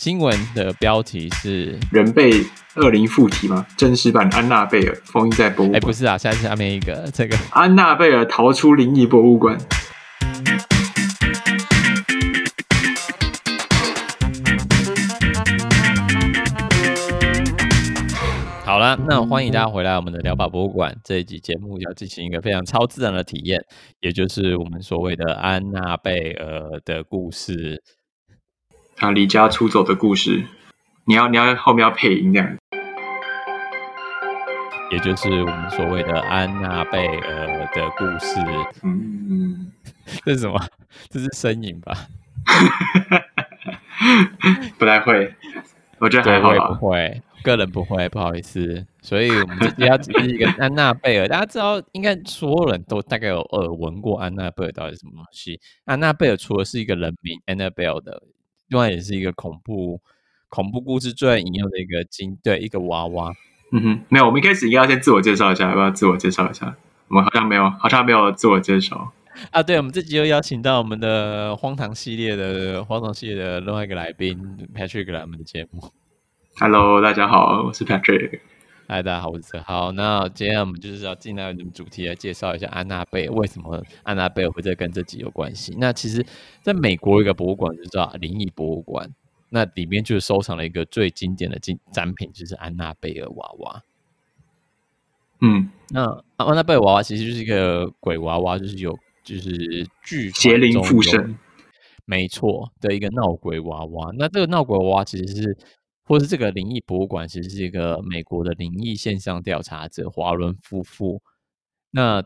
新闻的标题是“人被恶灵附体吗？真实版安娜贝尔封印在博物馆。”哎，不是啊，下下面一个这个安娜贝尔逃出灵异博物馆。好了，那欢迎大家回来我们的聊吧博物馆。这一集节目要进行一个非常超自然的体验，也就是我们所谓的安娜贝尔的故事。他离家出走的故事，你要你要后面要配音这样，也就是我们所谓的安娜贝尔的故事。嗯嗯，这是什么？这是身影吧？不太会，我觉得还好吧。不会，个人不会，不好意思。所以我们这集要讲一个 安娜贝尔。大家知道，应该所有人都大概有耳闻过安娜贝尔到底是什么东西。安娜贝尔除了是一个人名，Annabelle 的。另外也是一个恐怖恐怖故事最引用的一个经，对，一个娃娃。嗯哼，没有，我们一开始应该要先自我介绍一下，要不要自我介绍一下？我们好像没有，好像没有自我介绍啊。对，我们这集又邀请到我们的荒唐系列的荒唐系列的另外一个来宾 Patrick 来我们的节目。Hello，大家好，我是 Patrick。嗨，大家好，我是哲浩。那接下来我们就是要进来主题来介绍一下安娜贝尔，为什么安娜贝尔会在跟这集有关系？那其实，在美国有一个博物馆就叫灵异博物馆，那里面就是收藏了一个最经典的展展品，就是安娜贝尔娃娃。嗯，那安娜贝尔娃娃其实就是一个鬼娃娃，就是有就是巨邪灵附身，没错的一个闹鬼娃娃。那这个闹鬼娃娃其实是。或是这个灵异博物馆其实是一个美国的灵异现象调查者华伦夫妇。那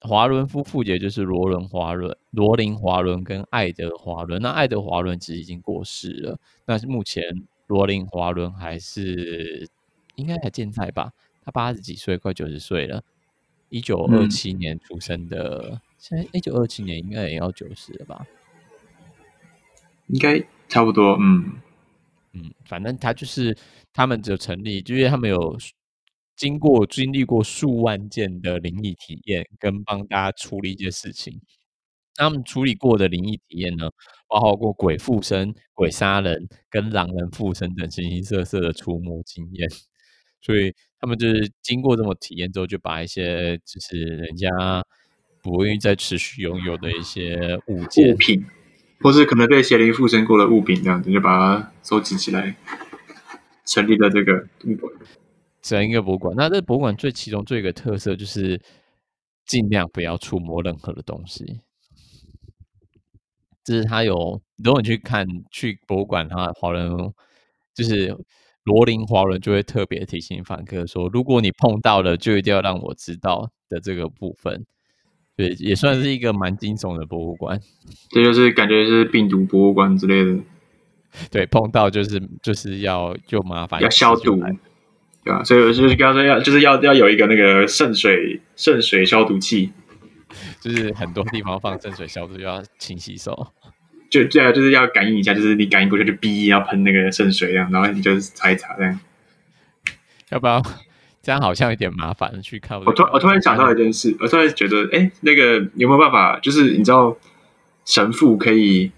华伦夫妇也就是罗伦华伦、罗琳华伦跟爱德华伦。那爱德华伦其实已经过世了，但是目前罗琳华伦还是应该还健在吧？他八十几岁，快九十岁了。一九二七年出生的，嗯、现在一九二七年应该也要九十了吧？应该差不多，嗯。嗯，反正他就是他们就成立，就是他们有经过经历过数万件的灵异体验，跟帮大家处理一些事情。他们处理过的灵异体验呢，包括过鬼附身、鬼杀人、跟狼人附身等形形色色的出没经验。所以他们就是经过这么体验之后，就把一些就是人家不愿意再持续拥有的一些物件物品。或是可能被邪灵附身过的物品，这样子就把它收集起来，成立了这个博物馆，整一个博物馆。那这博物馆最其中最一个特色就是尽量不要触摸任何的东西。就是他有，如果你去看去博物馆，他华伦就是罗琳华伦就会特别提醒访客说，如果你碰到了，就一定要让我知道的这个部分。对，也算是一个蛮惊悚的博物馆。这就是感觉是病毒博物馆之类的。对，碰到就是就是要就麻烦，要消毒，对吧？所以我就是刚刚说要就是要要有一个那个渗水渗水消毒器，就是很多地方放渗水消毒，就要勤洗手。就这样，就是要感应一下，就是你感应过去就哔，要喷那个渗水这样，然后你就擦一擦这样。要不要？这样好像有点麻烦，去看我。突我突然想到一件事，我突然觉得，哎，那个有没有办法？就是你知道，神父可以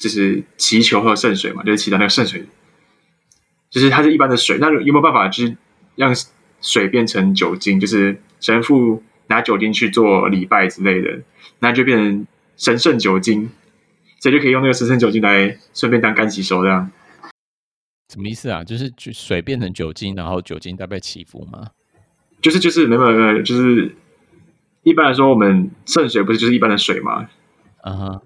就是祈求喝圣水嘛？就是祈祷那个圣水，就是它是一般的水。那有没有办法，就是让水变成酒精？就是神父拿酒精去做礼拜之类的，那就变成神圣酒精，所以就可以用那个神圣酒精来顺便当干洗手这样。什么意思啊？就是水变成酒精，然后酒精再被祈福吗？就是就是没有没有，就是一般来说，我们圣水不是就是一般的水吗？啊哈。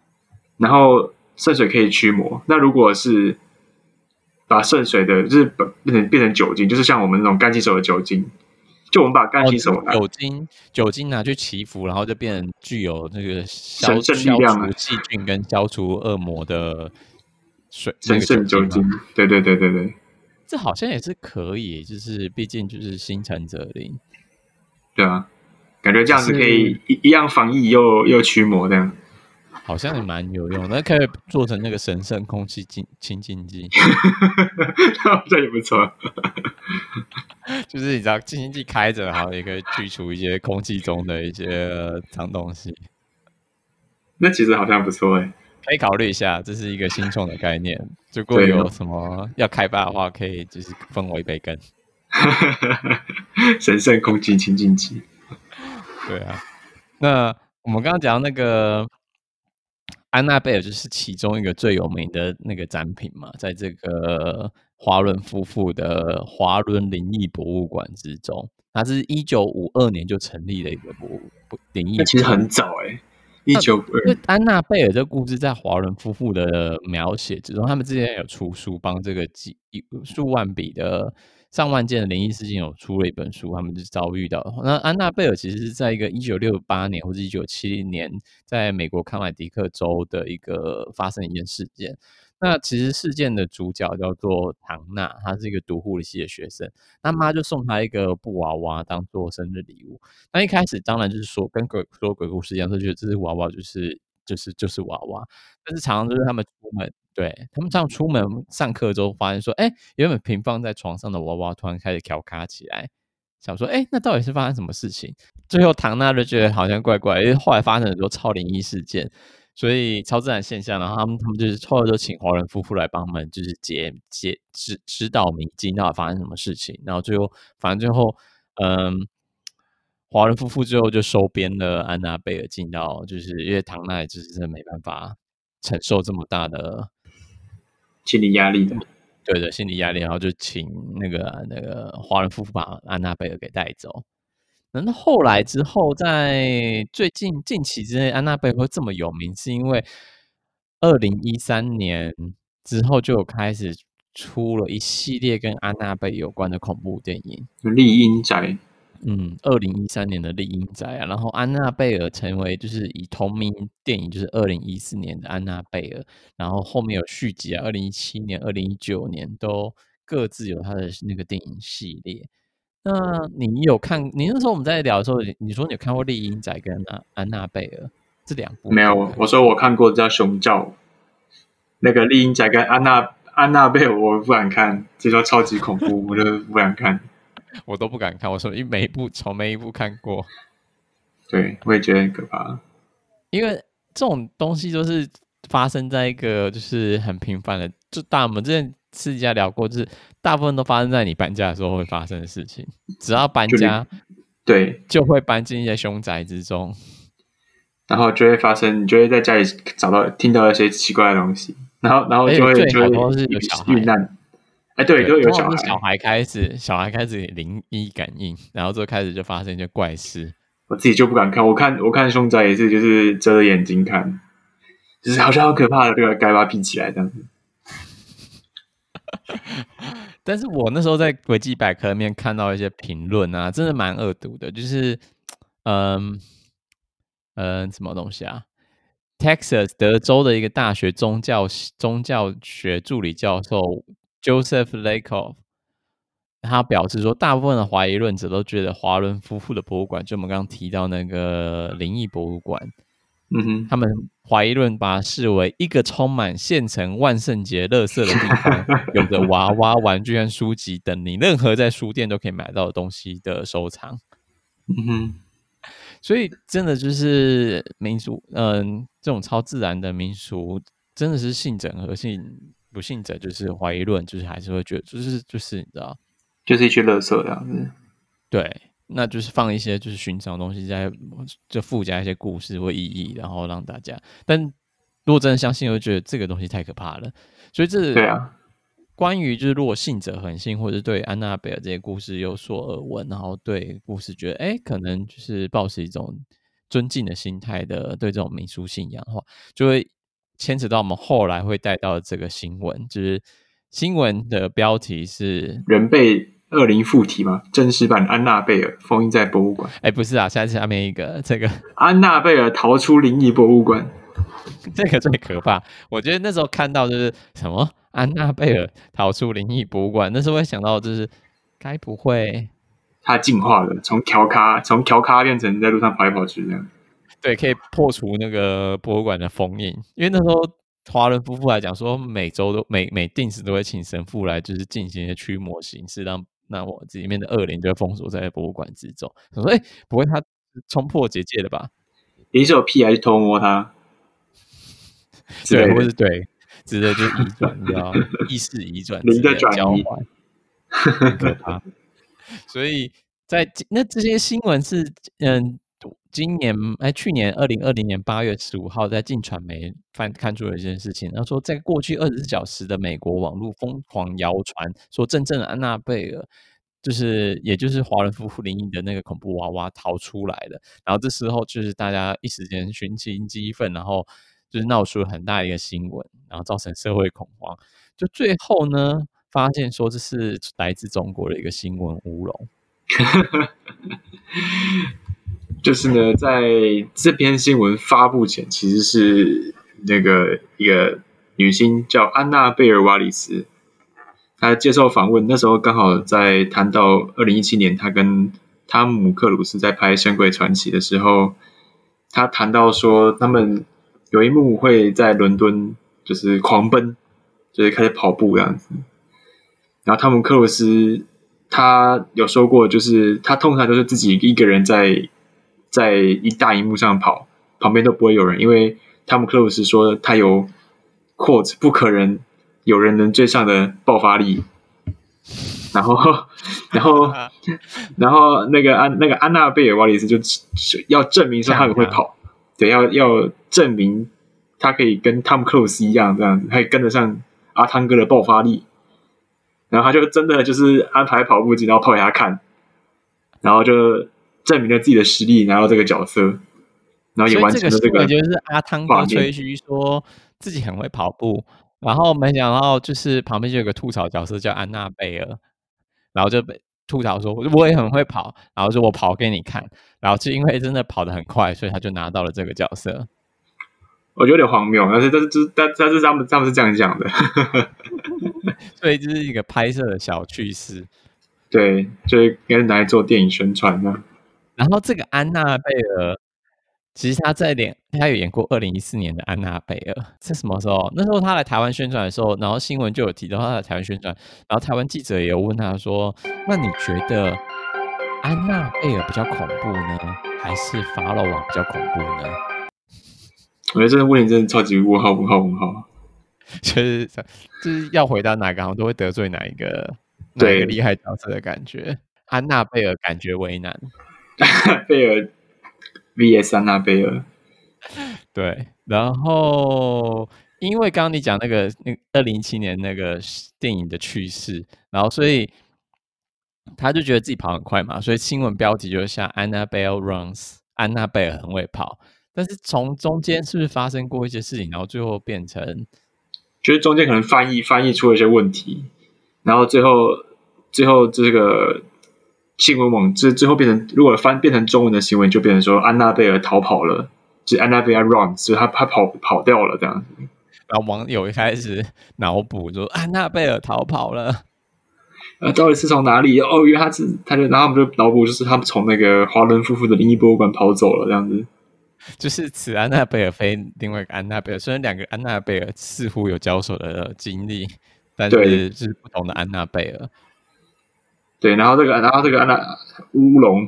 然后圣水可以驱魔。那如果是把圣水的，就是变成变成酒精，就是像我们那种干洗手的酒精，就我们把干洗手、哦、酒精酒精拿去祈福，然后就变成具有那个消圣力量、消除细菌跟消除恶魔的。水神圣酒精，对对对对对，这好像也是可以，就是毕竟就是心诚则灵，对啊，感觉这样子可以一一样防疫又又驱魔这样，好像也蛮有用，那可以做成那个神圣空气净清净剂，好像也不错，就是你知道清净剂开着，然后也可以去除一些空气中的一些脏东西，那其实好像不错哎。可以考虑一下，这是一个新创的概念。如果有什么要开发的话，可以就是分我一杯羹。神圣空气清净机。对啊，那我们刚刚讲到那个安娜贝尔，就是其中一个最有名的那个展品嘛，在这个华伦夫妇的华伦灵异博物馆之中，它是一九五二年就成立的一个博物灵异，其实很早哎、欸。一九安娜贝尔这个故事在华伦夫妇的描写之中，他们之前有出书，帮这个几数万笔的上万件的灵异事件有出了一本书，他们就遭遇到。那安娜贝尔其实是在一个一九六八年或者一九七零年，在美国康乃狄克州的一个发生一件事件。那其实事件的主角叫做唐娜，她是一个读护理系的学生，他妈就送她一个布娃娃当做生日礼物。那一开始当然就是说跟鬼说鬼故事一样，就觉得这只娃娃就是就是就是娃娃。但是常常就是他们出门，对他们这样出门上课之后，发现说，哎，原本平放在床上的娃娃突然开始翘卡起来，想说，哎，那到底是发生什么事情？最后唐娜就觉得好像怪怪，因为后来发生很多超灵异事件。所以超自然现象，然后他们他们就是后来就请华人夫妇来帮他们，就是解解指指导迷津，到底发生什么事情。然后最后，反正最后，嗯，华人夫妇最后就收编了安娜贝尔进到，就是因为唐奈就是真的没办法承受这么大的心理压力的，对的心理压力，然后就请那个那个华人夫妇把安娜贝尔给带走。那后来之后，在最近近期之内，安娜贝尔会这么有名，是因为二零一三年之后就开始出了一系列跟安娜贝尔有关的恐怖电影，《厉阴宅》。嗯，二零一三年的《厉阴宅》啊，然后安娜贝尔成为就是以同名电影，就是二零一四年的安娜贝尔，然后后面有续集啊，二零一七年、二零一九年都各自有他的那个电影系列。那你有看？你那时候我们在聊的时候，你说你有看过《厉阴宅》跟《安安娜贝尔》这两部？没有，我说我看过叫《熊叫》，那个《厉阴宅》跟安娜《安娜贝尔》，我不敢看，这说超级恐怖，我就不敢看。我都不敢看，我说每一部从没一部看过。对，我也觉得很可怕，因为这种东西就是发生在一个就是很平凡的，就大我们之前私底下聊过，就是。大部分都发生在你搬家的时候会发生的事情。只要搬家，对，就会搬进一些凶宅之中，然后就会发生，你就会在家里找到、听到一些奇怪的东西，然后，然后就会就会是有小孩遇难。哎，对，就有小孩，小孩开始，小孩开始灵异感应，然后就开始就发生一些怪事。我自己就不敢看，我看我看凶宅也是，就是遮着眼睛看，就是好像好可怕的，这个该把它闭起来这样子。但是我那时候在维基百科里面看到一些评论啊，真的蛮恶毒的，就是，嗯嗯，什么东西啊？Texas 德州的一个大学宗教宗教学助理教授 Joseph Lakoff，他表示说，大部分的怀疑论者都觉得华伦夫妇的博物馆，就我们刚刚提到那个灵异博物馆，嗯哼，他们。怀疑论把它视为一个充满现成万圣节乐色的地方，有着娃娃、玩具和书籍等你任何在书店都可以买到的东西的收藏。嗯哼，所以真的就是民俗，嗯，这种超自然的民俗，真的是信者和信，不信者就是怀疑论，就是还是会觉得，就是就是你知道，就是一群乐色这样子。对。那就是放一些就是寻常的东西在，就附加一些故事或意义，然后让大家。但如果真的相信，我会觉得这个东西太可怕了。所以这对啊，关于就是如果信者恒信，或者对安娜贝尔这些故事有所耳闻，然后对故事觉得哎，可能就是抱持一种尊敬的心态的对这种民俗信仰的话，就会牵扯到我们后来会带到这个新闻，就是新闻的标题是人被。恶灵附体吗？真实版安娜贝尔封印在博物馆。哎，不是啊，现在下面一个这个 安娜贝尔逃出灵异博物馆，这个最可怕。我觉得那时候看到就是什么安娜贝尔逃出灵异博物馆，那时候会想到就是该不会它进化了，从调咖从调咖变成在路上跑来跑去这样。对，可以破除那个博物馆的封印，因为那时候华伦夫妇来讲说，每周都每每定时都会请神父来，就是进行一些驱魔形式，让。那我这里面的恶灵就会封锁在博物馆之中。我说：“哎、欸，不会他冲破结界了吧？”你是有屁还是偷摸他？对，或是对，直接就移转，你知道，意识移转，你的转移，很可怕。所以在那这些新闻是，嗯。今年哎，去年二零二零年八月十五号，在镜传媒翻看出了一件事情，他说，在过去二十四小时的美国网络疯狂谣传，说真正的安娜贝尔就是，也就是华人夫妇灵异的那个恐怖娃娃逃出来了。然后这时候就是大家一时间群情激愤，然后就是闹出了很大一个新闻，然后造成社会恐慌。就最后呢，发现说这是来自中国的一个新闻乌龙。就是呢，在这篇新闻发布前，其实是那个一个女星叫安娜贝尔瓦里斯，她接受访问，那时候刚好在谈到二零一七年，她跟汤姆克鲁斯在拍《神鬼传奇》的时候，她谈到说，他们有一幕会在伦敦就是狂奔，就是开始跑步这样子，然后汤姆克鲁斯他有说过，就是他通常都是自己一个人在。在一大荧幕上跑，旁边都不会有人，因为汤姆克鲁斯说他有 quote 不可能有人能追上的爆发力。然后，然后，然后那个安那个安娜贝尔瓦里斯就要证明说他很会跑，对，要要证明他可以跟汤姆克鲁斯一样这样子，可以跟得上阿汤哥的爆发力。然后他就真的就是安排跑步机，然后跑给他看，然后就。证明了自己的实力，拿到这个角色，然后也完成了这个。就是阿汤哥吹嘘说自己很会跑步，然后没想到就是旁边就有个吐槽角色叫安娜贝尔，然后就被吐槽说我也很会跑，然后说我跑给你看，然后就因为真的跑得很快，所以他就拿到了这个角色。我觉得有点荒谬，但是但是但但是他们他们是这样讲的，所以这是一个拍摄的小趣事。对，就应该拿来做电影宣传的。然后这个安娜贝尔，其实他在演，他有演过二零一四年的安娜贝尔，是什么时候？那时候他来台湾宣传的时候，然后新闻就有提到他来台湾宣传，然后台湾记者也有问他说：“那你觉得安娜贝尔比较恐怖呢，还是法老王比较恐怖呢？”我觉得这个问题真的超级问号问号问号，就是就是要回答哪个，好像都会得罪哪一个，哪一个厉害角色的感觉。安娜贝尔感觉为难。贝尔 VS 安娜贝尔，对，然后因为刚刚你讲那个那二零一七年那个电影的趣事，然后所以他就觉得自己跑很快嘛，所以新闻标题就是像 Annabelle runs，安娜贝尔很会跑，但是从中间是不是发生过一些事情，然后最后变成，就是中间可能翻译翻译出了一些问题，然后最后最后这个。新闻网之最后变成，如果翻变成中文的新闻，就变成说安娜贝尔逃跑了，就是安娜贝尔 run，所以他他跑跑掉了这样子。然后网友一开始脑补说安娜贝尔逃跑了，呃，到底是从哪里？哦，因为他是他就然后我们就脑补就是他们从那个华伦夫妇的灵异博物馆跑走了这样子。就是此安娜贝尔非另外一个安娜贝尔，虽然两个安娜贝尔似乎有交手的经历，但是是不同的安娜贝尔。对，然后这个，然后这个安娜乌龙，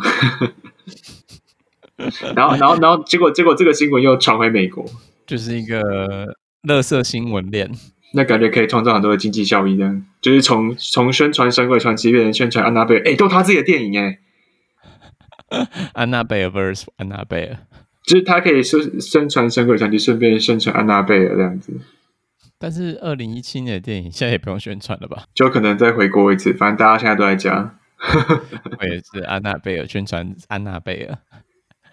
然后，然后，然后，结果，结果这个新闻又传回美国，就是一个垃圾新闻链。那感觉可以创造很多的经济效益，这样。就是从从宣传《神鬼传奇》变成宣传安娜贝尔，哎，都他自己的电影哎，安娜贝尔 vs 安娜贝尔，就是他可以宣宣传《神鬼传奇》，顺便宣传安娜贝尔这样子。但是二零一七年的电影现在也不用宣传了吧？就可能再回国一次，反正大家现在都在家。我也是安娜贝尔宣传安娜贝尔，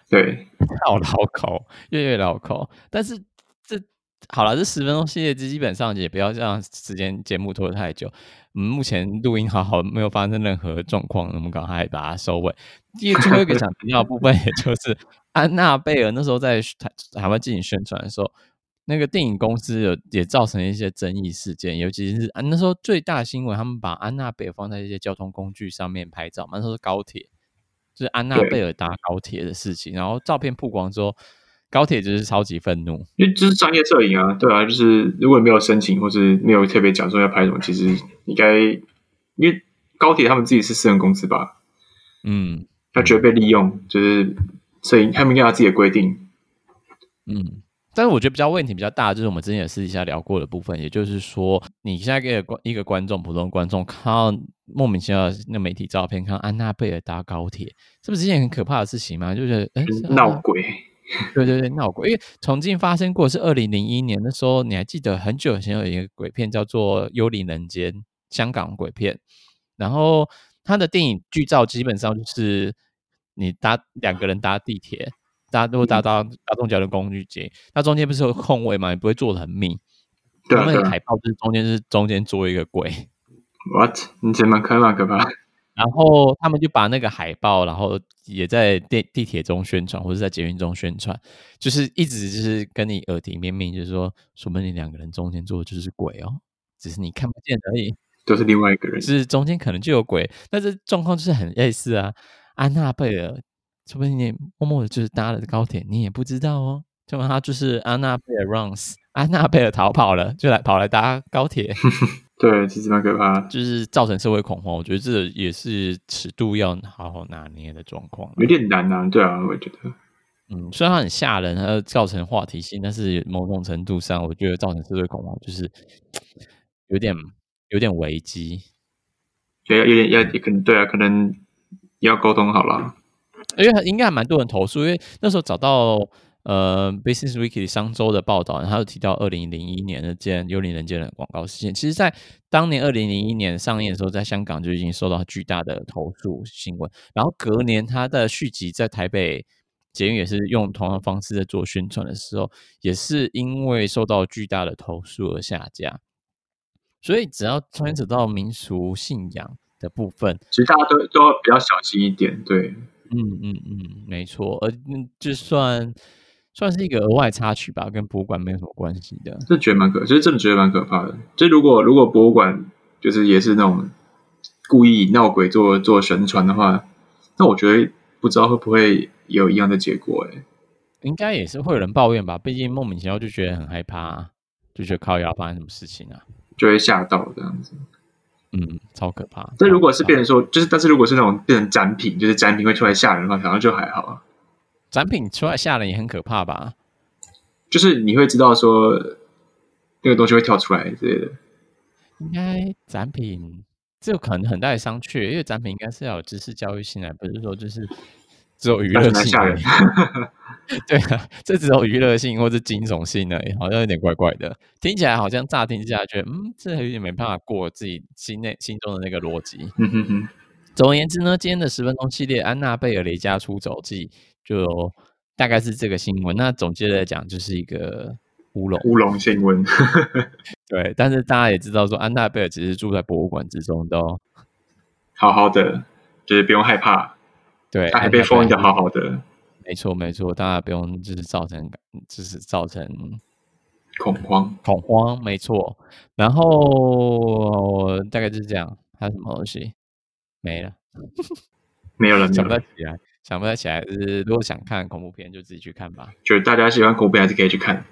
对，好老口，越越老口。但是这好了，这十分钟系列基本上也不要让时间节目拖得太久。我们目前录音好好，没有发生任何状况，我们赶快把它收尾。第最后一个想提到的部分，也就是安娜贝尔那时候在台台湾进行宣传的时候。那个电影公司有也造成一些争议事件，尤其是啊那时候最大新闻，他们把安娜贝尔放在一些交通工具上面拍照嘛，那时候是高铁，就是安娜贝尔搭高铁的事情，然后照片曝光之后，高铁就是超级愤怒，因为这是商业摄影啊，对啊，就是如果没有申请或是没有特别讲说要拍什么，其实应该因为高铁他们自己是私人公司吧，嗯，他觉得被利用，就是所以他们应该有自己的规定，嗯。但是我觉得比较问题比较大，就是我们之前也私底下聊过的部分，也就是说，你现在给观一个观众，普通观众看到莫名其妙的那媒体照片，看到安娜贝尔搭高铁，是不是一件很可怕的事情吗？就是哎，闹鬼，对对对，闹鬼。因为重庆发生过是二零零一年的时候，你还记得很久以前有一个鬼片叫做《幽灵人间》，香港鬼片，然后它的电影剧照基本上就是你搭两个人搭地铁。大家都会搭到大众交通工具街，那中间不是有空位嘛？也不会坐的很密。对啊，他们的海报就是中间是中间坐一个鬼。What？你怎么可怕，可怕。然后他们就把那个海报，然后也在地地铁中宣传，或者在捷运中宣传，就是一直就是跟你耳提面命，就是说，说不定你两个人中间坐的就是鬼哦，只是你看不见而已。都是另外一个人，是中间可能就有鬼，但是状况就是很类似啊。安娜贝尔。说不定你默默的就是搭了高铁，你也不知道哦。就他就是安娜贝尔 runs，安娜贝尔逃跑了，就来跑来搭高铁。对，其实蛮可怕，就是造成社会恐慌。我觉得这也是尺度要好好拿捏的状况，有点难啊。对啊，我也觉得，嗯，虽然它很吓人，它造成话题性，但是某种程度上，我觉得造成社会恐慌就是有点有点危机。对，有点要也可能对啊，可能要沟通好了。因为应该还蛮多人投诉，因为那时候找到呃《Business Weekly》商周的报道，他有提到二零零一年那件幽灵人间的广告事件。其实，在当年二零零一年上映的时候，在香港就已经受到巨大的投诉新闻。然后隔年，他的续集在台北捷运也是用同样的方式在做宣传的时候，也是因为受到巨大的投诉而下架。所以，只要牵扯到民俗信仰的部分，其实大家都都要比较小心一点，对。嗯嗯嗯，没错，而就算算是一个额外插曲吧，跟博物馆没有什么关系的。这觉得蛮可，其实真的觉得蛮可怕的。就如果如果博物馆就是也是那种故意闹鬼做做宣传的话，那我觉得不知道会不会有一样的结果哎。应该也是会有人抱怨吧，毕竟莫名其妙就觉得很害怕，就觉得靠要发生什么事情啊，就会吓到这样子。嗯，超可怕。但如果是变成说，就是，但是如果是那种变成展品，就是展品会出来吓人的话，好像就还好。展品出来吓人也很可怕吧？就是你会知道说，那个东西会跳出来之类的。应该展品这可能很大的商榷，因为展品应该是要有知识教育性的，不是说就是。只有娱乐性而已，对啊，这只有娱乐性或是惊悚性而已，好像有点怪怪的，听起来好像乍听之下觉得，嗯，这有点没办法过自己心内心中的那个逻辑。嗯哼哼。总而言之呢，今天的十分钟系列《安娜贝尔离家出走记》就大概是这个新闻。那总结来讲，就是一个乌龙乌龙新闻。对，但是大家也知道说，安娜贝尔只是住在博物馆之中，都好好的，就是不用害怕。对，他还被封印的好好的，没错没错，大家不用就是造成，就是造成恐慌恐慌，没错。然后大概就是这样，还有什么东西没了？没有了，想不太起来，想不太起来。就是如果想看恐怖片，就自己去看吧。就是大家喜欢恐怖片，还是可以去看。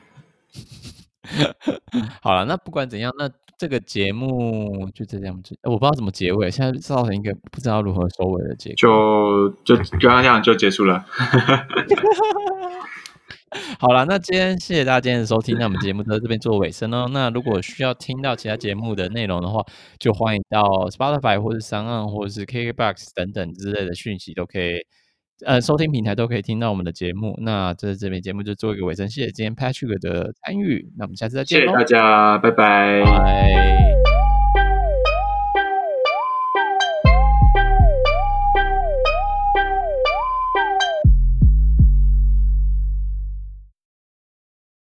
好了，那不管怎样，那。这个节目就这样子，我不知道怎么结尾，现在造成一个不知道如何收尾的结果，就就就这样就结束了。好了，那今天谢谢大家今天的收听，那我们节目就在这边做尾声哦。那如果需要听到其他节目的内容的话，就欢迎到 Spotify 或者 SoundOn 或者是 KKBox 等等之类的讯息都可以。呃，收听平台都可以听到我们的节目。那这这边节目就做一个尾声，谢谢今天 Patrick 的参与。那我们下次再见，谢谢大家，拜拜。拜拜。